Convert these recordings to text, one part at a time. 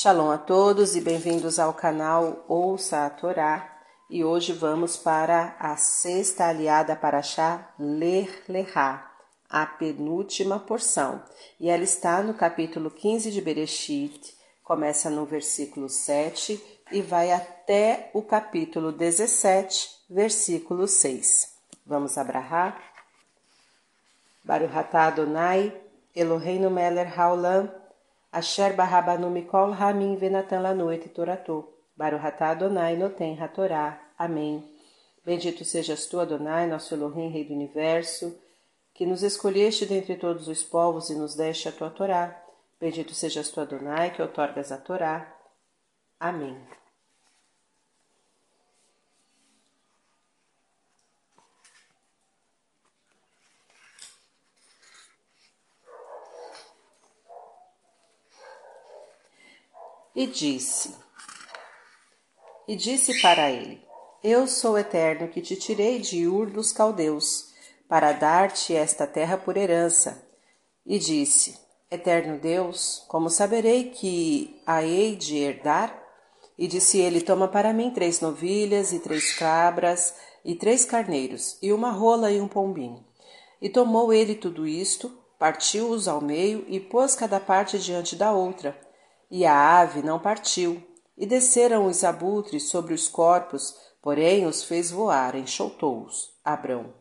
Shalom a todos e bem-vindos ao canal Ouça a Torá. E hoje vamos para a sexta aliada para Chá Ler Lerá, a penúltima porção. E ela está no capítulo 15 de Bereshit, começa no versículo 7 e vai até o capítulo 17, versículo 6. Vamos abrahar? Baruch atah Adonai, Eloheinu melech haolam, Asher barrabanu mikol ramin venatan lanoite toratou. Baruhatá Adonai noten ratorá. Amém. Bendito sejas tu, Adonai, nosso Elohim, Rei do Universo, que nos escolheste dentre todos os povos e nos deste a tua Torá. Bendito sejas tu, Adonai, que outorgas a Torá. Amém. E disse: E disse para ele: Eu sou o eterno que te tirei de Ur dos caldeus, para dar-te esta terra por herança. E disse: Eterno Deus, como saberei que a hei de herdar? E disse ele: Toma para mim três novilhas e três cabras e três carneiros, e uma rola e um pombinho. E tomou ele tudo isto, partiu-os ao meio e pôs cada parte diante da outra e a ave não partiu, e desceram os abutres sobre os corpos, porém os fez voar, enxotou-os. Abrão.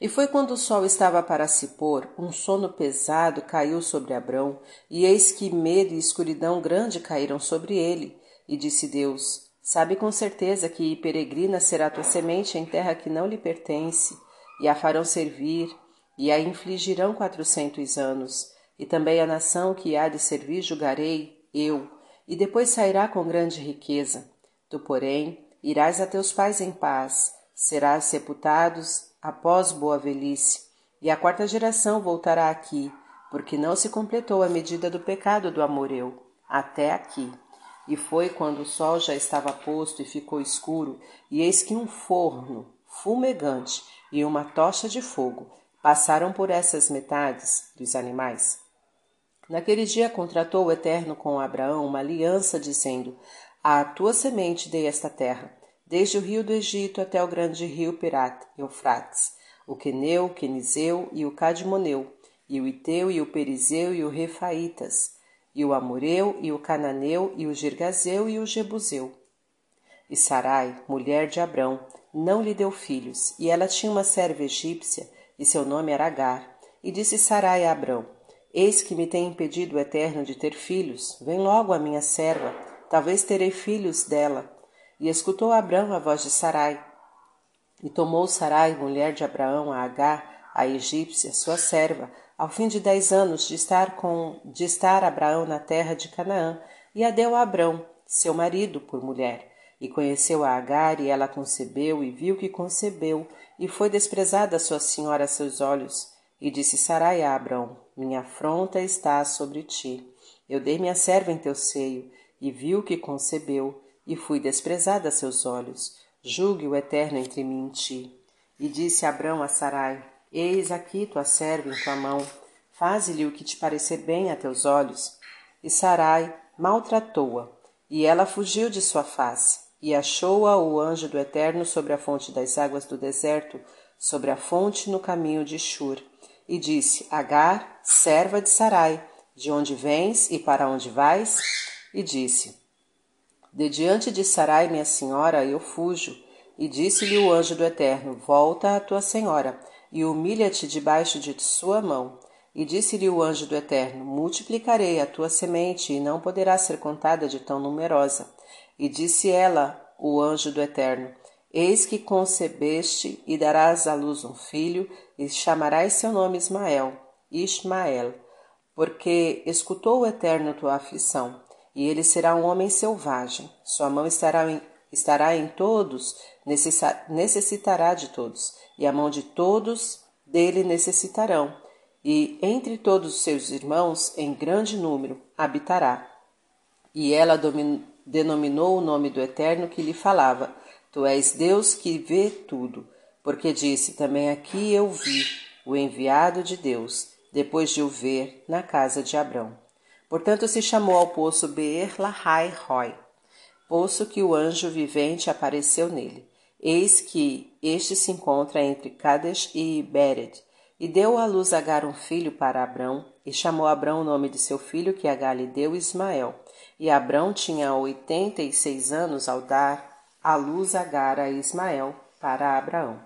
E foi quando o sol estava para se pôr, um sono pesado caiu sobre Abrão, e eis que medo e escuridão grande caíram sobre ele. E disse Deus: Sabe com certeza que peregrina será tua semente em terra que não lhe pertence, e a farão servir, e a infligirão quatrocentos anos. E também a nação que há de servir julgarei eu, e depois sairá com grande riqueza. Tu, porém, irás a teus pais em paz, serás sepultados após boa velhice, e a quarta geração voltará aqui, porque não se completou a medida do pecado do amoreu, até aqui. E foi quando o sol já estava posto e ficou escuro, e eis que um forno fumegante e uma tocha de fogo passaram por essas metades dos animais. Naquele dia contratou o Eterno com Abraão uma aliança, dizendo: À tua semente dei esta terra, desde o rio do Egito até o grande rio Pirat, Eufrates, o Queneu, o Quenizeu e o Cadmoneu, e o Iteu e o Perizeu e o Refaitas, e o Amoreu e o Cananeu e o Girgazeu e o Jebuseu. E Sarai, mulher de Abrão, não lhe deu filhos, e ela tinha uma serva egípcia, e seu nome era Agar. E disse Sarai a Abrão: Eis que me tem impedido o Eterno de ter filhos. Vem logo a minha serva, talvez terei filhos dela. E escutou Abraão a voz de Sarai. E tomou Sarai, mulher de Abraão, a Agar, a egípcia, sua serva, ao fim de dez anos de estar com de estar Abraão na terra de Canaã, e a deu a Abrão, seu marido, por mulher. E conheceu a Agar, e ela concebeu, e viu que concebeu, e foi desprezada sua senhora a seus olhos. E disse Sarai a Abrão: Minha afronta está sobre ti. Eu dei minha serva em teu seio, e viu que concebeu, e fui desprezada a seus olhos. Julgue o Eterno entre mim e ti. E disse Abrão a Sarai: Eis aqui tua serva em tua mão. Faze-lhe o que te parecer bem a teus olhos. E Sarai maltratou-a, e ela fugiu de sua face. E achou-a o anjo do Eterno sobre a fonte das águas do deserto, sobre a fonte no caminho de Shur e disse: Agar, serva de Sarai, de onde vens e para onde vais? E disse: De diante de Sarai, minha senhora, eu fujo. E disse-lhe o anjo do Eterno: Volta à tua senhora e humilha-te debaixo de sua mão. E disse-lhe o anjo do Eterno: Multiplicarei a tua semente e não poderá ser contada de tão numerosa. E disse ela, o anjo do Eterno: Eis que concebeste e darás à luz um filho, e chamarás seu nome Ismael, Ismael, porque escutou o Eterno tua aflição, e ele será um homem selvagem. Sua mão estará em, estará em todos, necessitará de todos, e a mão de todos dele necessitarão. E entre todos os seus irmãos, em grande número, habitará. E ela denominou o nome do Eterno que lhe falava Tu és Deus que vê tudo, porque disse também aqui eu vi o enviado de Deus, depois de o ver na casa de Abrão. Portanto, se chamou ao poço Beer Lahai Roy, poço que o anjo vivente apareceu nele. Eis que este se encontra entre Kadesh e Bered, e deu à luz Agar um filho para Abrão, e chamou Abrão o nome de seu filho que Agar lhe deu Ismael. E Abrão tinha oitenta e seis anos ao dar à luz Agar a Ismael para Abraão.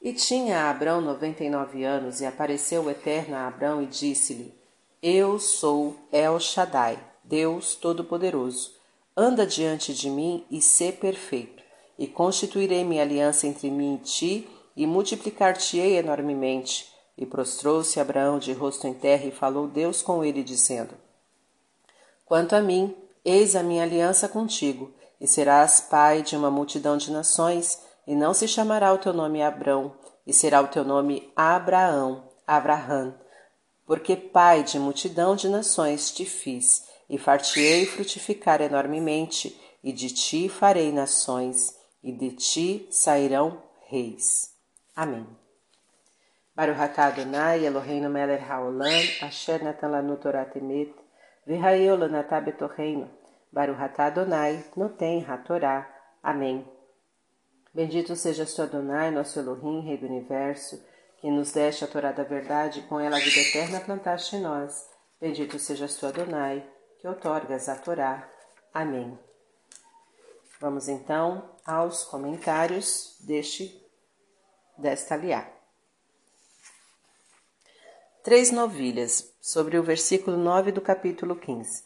E tinha Abrão noventa e nove anos, e apareceu o Eterno a Abrão e disse-lhe: Eu sou El Shaddai, Deus Todo-Poderoso. Anda diante de mim e sê perfeito, e constituirei minha aliança entre mim e ti, e multiplicar-te-ei enormemente. E prostrou-se Abraão de rosto em terra e falou Deus com ele, dizendo: Quanto a mim, eis a minha aliança contigo, e serás pai de uma multidão de nações, e não se chamará o teu nome Abrão, e será o teu nome Abraão, Abraham, porque pai de multidão de nações te fiz, e fartiei frutificar enormemente, e de ti farei nações, e de ti sairão reis. Amém. Baruch atah Adonai Eloheinu melech haolam, asher natan lanu Torah temet, v'hayeu lanatah betorreino, Baruch atah Adonai, noten ha-Torah. Amém. Bendito seja tu Adonai, nosso Elohim, Rei do Universo, que nos deste a Torá da verdade com ela a vida eterna plantaste em nós. Bendito seja tu Adonai, que outorgas a Torá. Amém. Vamos então aos comentários deste desta liá. Três novilhas, sobre o versículo 9 do capítulo 15.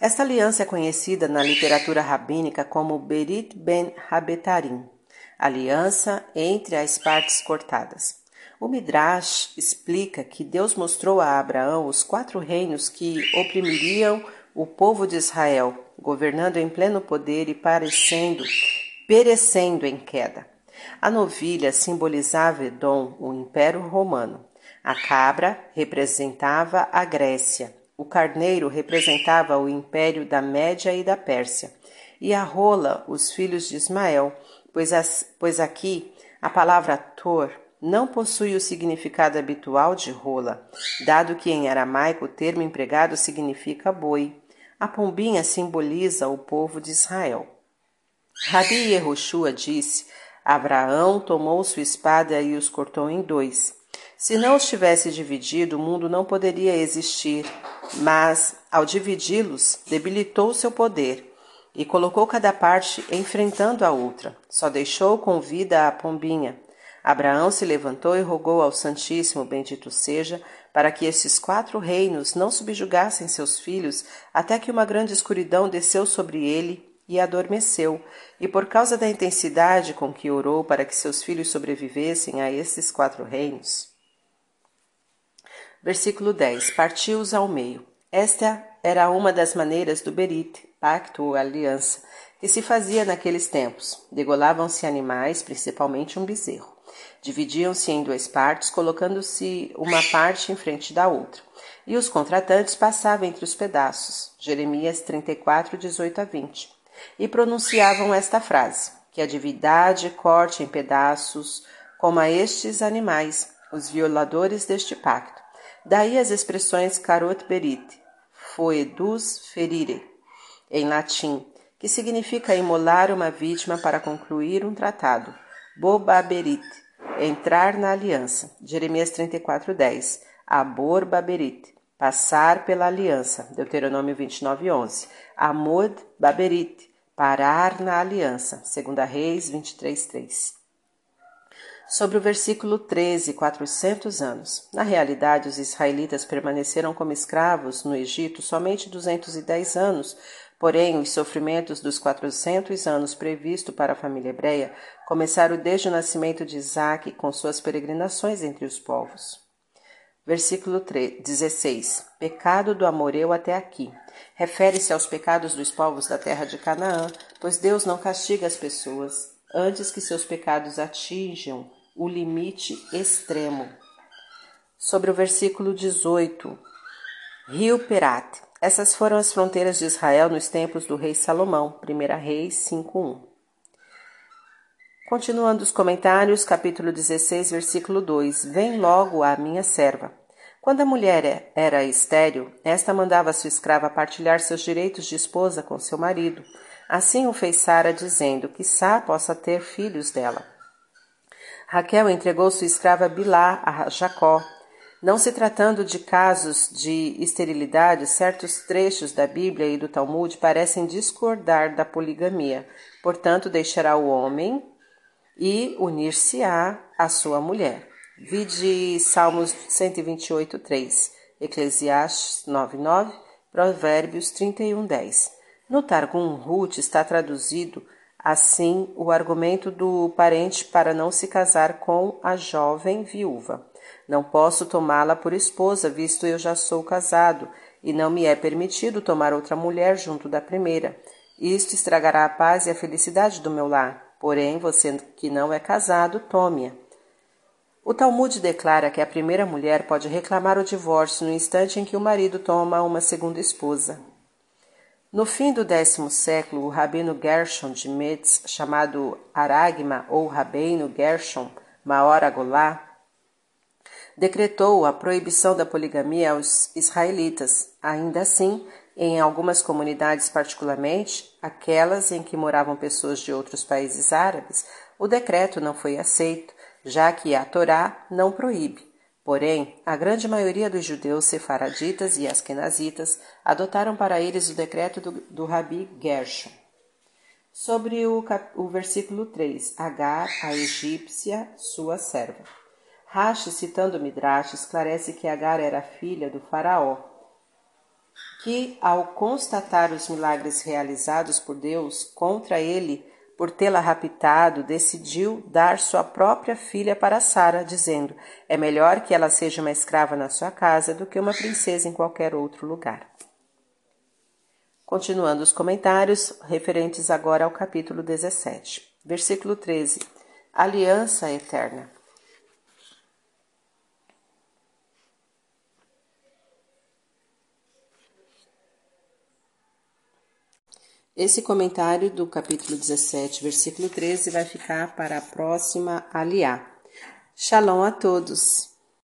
Esta aliança é conhecida na literatura rabínica como Berit Ben Habetarim, aliança entre as partes cortadas. O Midrash explica que Deus mostrou a Abraão os quatro reinos que oprimiriam o povo de Israel, governando em pleno poder e parecendo, perecendo em queda. A novilha simbolizava Edom, o Império Romano. A cabra representava a Grécia. O carneiro representava o Império da Média e da Pérsia. E a rola, os filhos de Ismael, pois, as, pois aqui a palavra tor não possui o significado habitual de rola, dado que em aramaico o termo empregado significa boi. A pombinha simboliza o povo de Israel. Rabi Yehoshua disse: Abraão tomou sua espada e os cortou em dois. Se não os tivesse dividido, o mundo não poderia existir, mas, ao dividi-los, debilitou seu poder e colocou cada parte enfrentando a outra. Só deixou com vida a pombinha. Abraão se levantou e rogou ao Santíssimo, bendito seja, para que esses quatro reinos não subjugassem seus filhos, até que uma grande escuridão desceu sobre ele e adormeceu, e por causa da intensidade com que orou para que seus filhos sobrevivessem a esses quatro reinos. Versículo 10: Partiu-os ao meio. Esta era uma das maneiras do Berit, pacto ou aliança, que se fazia naqueles tempos. Degolavam-se animais, principalmente um bezerro. Dividiam-se em duas partes, colocando-se uma parte em frente da outra. E os contratantes passavam entre os pedaços. Jeremias 34, 18 a 20. E pronunciavam esta frase: Que a divindade corte em pedaços, como a estes animais, os violadores deste pacto. Daí as expressões carot berit, foedus ferire, em latim, que significa imolar uma vítima para concluir um tratado. Bobaberit, entrar na aliança. Jeremias 34:10. Abor baberit, passar pela aliança. Deuteronômio 29:11. Amod baberit, parar na aliança. Segunda Reis 23:3 sobre o versículo 13, 400 anos. Na realidade, os israelitas permaneceram como escravos no Egito somente 210 anos, porém, os sofrimentos dos 400 anos previsto para a família hebreia começaram desde o nascimento de Isaac com suas peregrinações entre os povos. Versículo 16. Pecado do amoreu até aqui. Refere-se aos pecados dos povos da terra de Canaã, pois Deus não castiga as pessoas antes que seus pecados atinjam o limite extremo. Sobre o versículo 18, Rio Perat. Essas foram as fronteiras de Israel nos tempos do rei Salomão, 1 Reis 5.1. Continuando os comentários, capítulo 16, versículo 2: Vem logo a minha serva. Quando a mulher era estéril, esta mandava sua escrava partilhar seus direitos de esposa com seu marido. Assim o fez Sara, dizendo que Sá possa ter filhos dela. Raquel entregou sua escrava Bilá a Jacó. Não se tratando de casos de esterilidade, certos trechos da Bíblia e do Talmud parecem discordar da poligamia. Portanto, deixará o homem e unir-se-á à sua mulher. Vide Salmos 128, 3, Eclesiastes 9, 9, Provérbios 31, 10. No Targum, Ruth está traduzido assim o argumento do parente para não se casar com a jovem viúva. Não posso tomá-la por esposa, visto eu já sou casado, e não me é permitido tomar outra mulher junto da primeira. Isto estragará a paz e a felicidade do meu lar. Porém, você que não é casado, tome-a. O Talmud declara que a primeira mulher pode reclamar o divórcio no instante em que o marido toma uma segunda esposa. No fim do décimo século, o rabino Gershon de Metz, chamado Aragma ou Rabino Gershon Maor Agolá, decretou a proibição da poligamia aos israelitas. Ainda assim, em algumas comunidades, particularmente aquelas em que moravam pessoas de outros países árabes, o decreto não foi aceito já que a Torá não proíbe. Porém, a grande maioria dos judeus sefaraditas e askenazitas adotaram para eles o decreto do, do Rabi Gershon. Sobre o, o versículo 3, Agar, a egípcia, sua serva. Rashi, citando Midrash, esclarece que Agar era filha do faraó, que, ao constatar os milagres realizados por Deus contra ele, por tê-la raptado, decidiu dar sua própria filha para Sara, dizendo: É melhor que ela seja uma escrava na sua casa do que uma princesa em qualquer outro lugar. Continuando os comentários, referentes agora ao capítulo 17, versículo 13: Aliança Eterna. Esse comentário do capítulo 17, versículo 13, vai ficar para a próxima aliá. Shalom a todos!